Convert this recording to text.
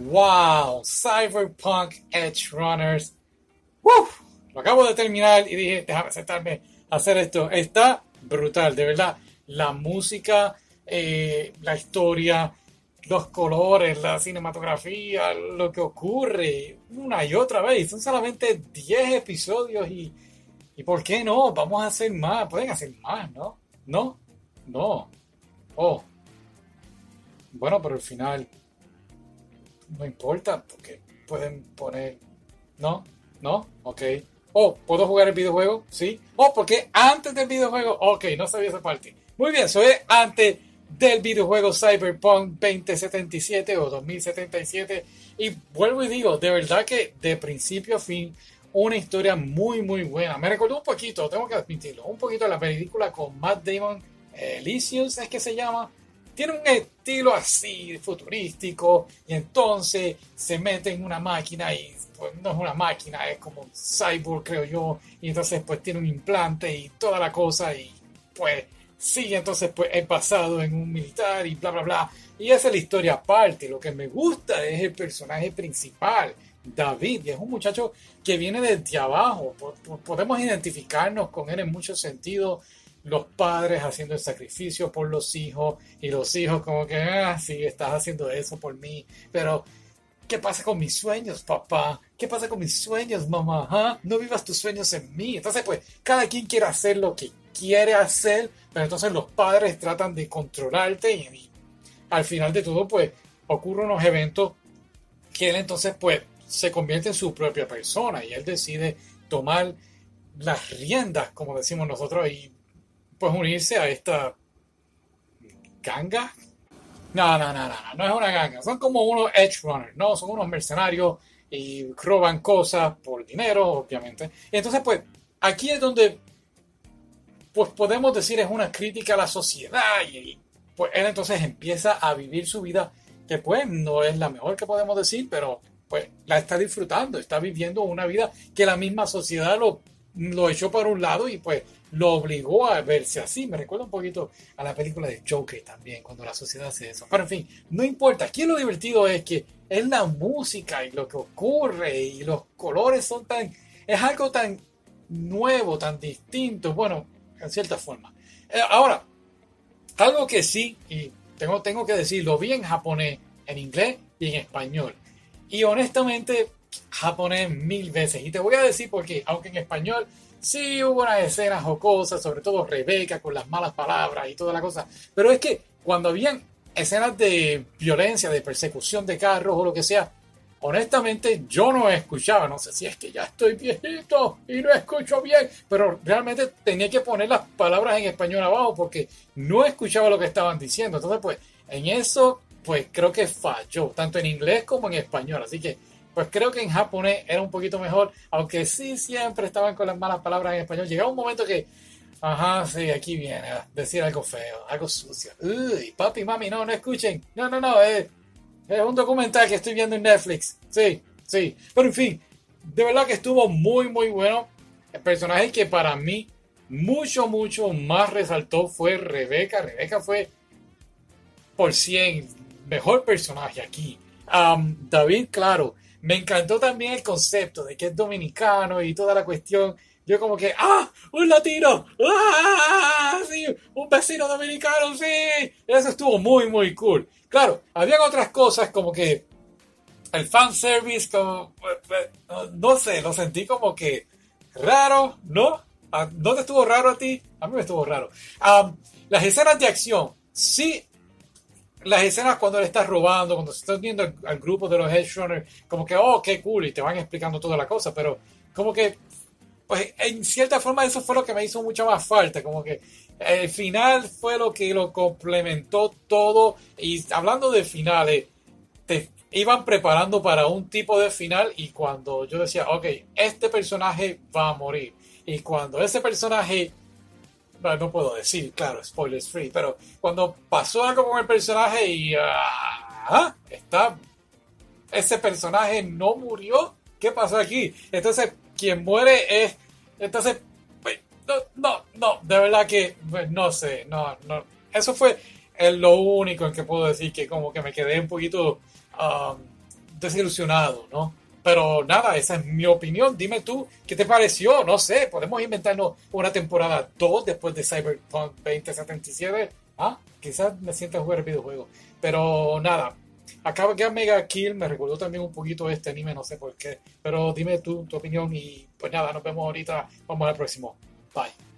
Wow, Cyberpunk Edge Runners. ¡Uf! Lo acabo de terminar y dije, déjame sentarme a hacer esto. Está brutal, de verdad. La música, eh, la historia, los colores, la cinematografía, lo que ocurre una y otra vez. Son solamente 10 episodios y, y ¿por qué no? Vamos a hacer más. Pueden hacer más, ¿no? ¿No? No. Oh. Bueno, pero al final no importa porque pueden poner... ¿No? ¿No? Ok. Oh, ¿puedo jugar el videojuego? Sí. Oh, porque antes del videojuego... Ok, no sabía esa parte. Muy bien, es antes del videojuego Cyberpunk 2077 o 2077. Y vuelvo y digo, de verdad que de principio a fin, una historia muy, muy buena. Me recordó un poquito, tengo que admitirlo, un poquito la película con Matt Damon, Elysius es que se llama. Tiene un estilo así futurístico y entonces se mete en una máquina y pues no es una máquina, es como un cyborg creo yo y entonces pues tiene un implante y toda la cosa y pues sí, entonces pues es basado en un militar y bla, bla, bla. Y esa es la historia aparte. Lo que me gusta es el personaje principal, David, y es un muchacho que viene desde abajo. Podemos identificarnos con él en muchos sentidos. Los padres haciendo el sacrificio por los hijos y los hijos como que, ah, sí, estás haciendo eso por mí, pero ¿qué pasa con mis sueños, papá? ¿Qué pasa con mis sueños, mamá? ¿Ah? No vivas tus sueños en mí. Entonces, pues, cada quien quiere hacer lo que quiere hacer, pero entonces los padres tratan de controlarte y, al final de todo, pues, ocurren unos eventos que él entonces, pues, se convierte en su propia persona y él decide tomar las riendas, como decimos nosotros, y pues unirse a esta ganga. No, no, no, no, no es una ganga. Son como unos edge runners, ¿no? Son unos mercenarios y roban cosas por dinero, obviamente. Entonces, pues, aquí es donde pues podemos decir es una crítica a la sociedad y pues él entonces empieza a vivir su vida que pues no es la mejor que podemos decir, pero pues la está disfrutando, está viviendo una vida que la misma sociedad lo, lo echó por un lado y pues lo obligó a verse así. Me recuerda un poquito a la película de Joker también, cuando la sociedad hace eso. Pero en fin, no importa. Aquí lo divertido es que es la música y lo que ocurre y los colores son tan... Es algo tan nuevo, tan distinto. Bueno, en cierta forma. Eh, ahora, algo que sí, y tengo, tengo que decirlo, vi en japonés, en inglés y en español. Y honestamente, japonés mil veces. Y te voy a decir porque, aunque en español sí hubo unas escenas jocosas, sobre todo Rebeca con las malas palabras y toda la cosa, pero es que cuando habían escenas de violencia, de persecución de carros o lo que sea, honestamente yo no escuchaba, no sé si es que ya estoy viejito y no escucho bien, pero realmente tenía que poner las palabras en español abajo porque no escuchaba lo que estaban diciendo. Entonces, pues en eso, pues creo que falló, tanto en inglés como en español. Así que, pues creo que en japonés era un poquito mejor, aunque sí siempre estaban con las malas palabras en español. Llegaba un momento que, ajá, sí, aquí viene a decir algo feo, algo sucio. Uy, papi, mami, no, no escuchen. No, no, no, es un documental que estoy viendo en Netflix. Sí, sí. Pero en fin, de verdad que estuvo muy, muy bueno. El personaje que para mí mucho, mucho más resaltó fue Rebeca. Rebeca fue por 100 mejor personaje aquí. David, claro, me encantó también el concepto de que es dominicano y toda la cuestión. Yo como que, ¡ah! ¡Un latino! ¡Ah! Sí, un vecino dominicano, sí. Eso estuvo muy, muy cool. Claro, habían otras cosas como que el fanservice, como, no sé, lo sentí como que raro, ¿no? ¿No te estuvo raro a ti? A mí me estuvo raro. las escenas de acción, sí, las escenas cuando le estás robando, cuando se estás viendo al, grupo de los Headrunners, como que, oh, qué cool, y te van explicando toda la cosa, pero como que, pues en cierta forma eso fue lo que me hizo mucho más falta, como que el final fue lo que lo complementó todo. Y hablando de finales, te iban preparando para un tipo de final y cuando yo decía, ok, este personaje va a morir. Y cuando ese personaje, no, puedo decir, claro, spoilers free, pero cuando pasó algo con el personaje y ah, está, ese personaje no murió, ¿qué pasó aquí? Entonces, quien muere es, entonces no, no, de verdad que pues, no sé, no, no. Eso fue lo único en que puedo decir que como que me quedé un poquito um, desilusionado, ¿no? Pero nada, esa es mi opinión. Dime tú, ¿qué te pareció? No sé, podemos inventarnos una temporada 2 después de Cyberpunk 2077. Ah, quizás me sienta a jugar el videojuego. Pero nada, acaba que Mega Kill me recordó también un poquito este anime, no sé por qué. Pero dime tú tu opinión y pues nada, nos vemos ahorita. Vamos al próximo. Bye.